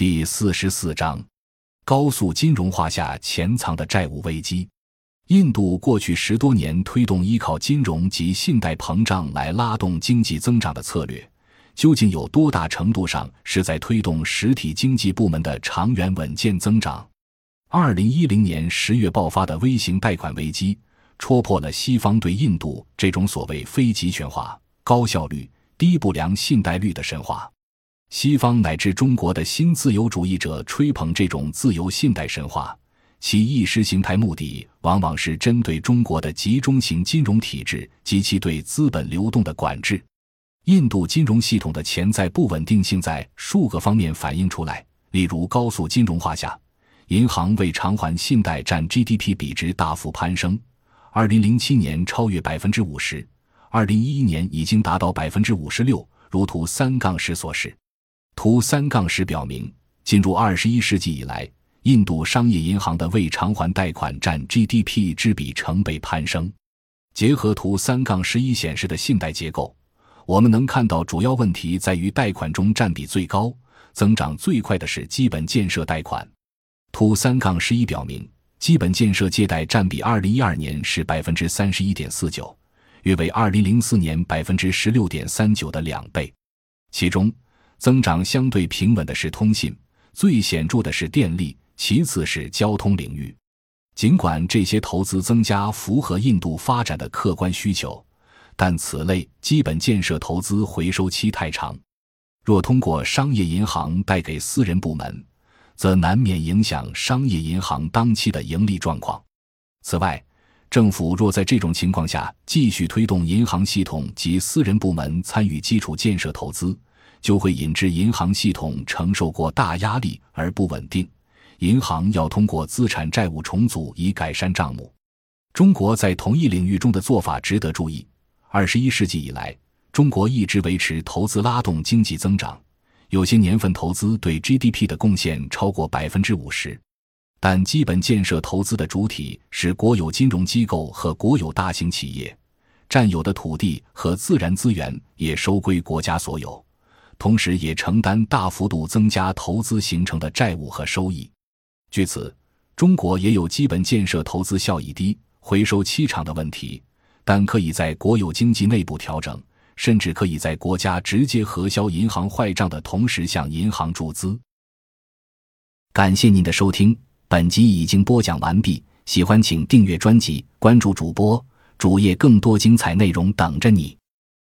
第四十四章：高速金融化下潜藏的债务危机。印度过去十多年推动依靠金融及信贷膨胀来拉动经济增长的策略，究竟有多大程度上是在推动实体经济部门的长远稳健增长？二零一零年十月爆发的微型贷款危机，戳破了西方对印度这种所谓非集权化、高效率、低不良信贷率的神话。西方乃至中国的新自由主义者吹捧这种自由信贷神话。其意识形态目的往往是针对中国的集中型金融体制及其对资本流动的管制。印度金融系统的潜在不稳定性在数个方面反映出来，例如高速金融化下，银行为偿还信贷占 GDP 比值大幅攀升，2007年超越百分之五十，2011年已经达到百分之五十六。如图三杠十所示，图三杠十表明，进入二十一世纪以来。印度商业银行的未偿还贷款占 GDP 之比成倍攀升。结合图三杠十一显示的信贷结构，我们能看到主要问题在于贷款中占比最高、增长最快的是基本建设贷款。图三杠十一表明，基本建设借贷占比二零一二年是百分之三十一点四九，约为二零零四年百分之十六点三九的两倍。其中，增长相对平稳的是通信，最显著的是电力。其次是交通领域，尽管这些投资增加符合印度发展的客观需求，但此类基本建设投资回收期太长。若通过商业银行贷给私人部门，则难免影响商业银行当期的盈利状况。此外，政府若在这种情况下继续推动银行系统及私人部门参与基础建设投资，就会引致银行系统承受过大压力而不稳定。银行要通过资产债务重组以改善账目。中国在同一领域中的做法值得注意。二十一世纪以来，中国一直维持投资拉动经济增长，有些年份投资对 GDP 的贡献超过百分之五十。但基本建设投资的主体是国有金融机构和国有大型企业，占有的土地和自然资源也收归国家所有，同时也承担大幅度增加投资形成的债务和收益。据此，中国也有基本建设投资效益低、回收期长的问题，但可以在国有经济内部调整，甚至可以在国家直接核销银行坏账的同时向银行注资。感谢您的收听，本集已经播讲完毕。喜欢请订阅专辑，关注主播主页，更多精彩内容等着你。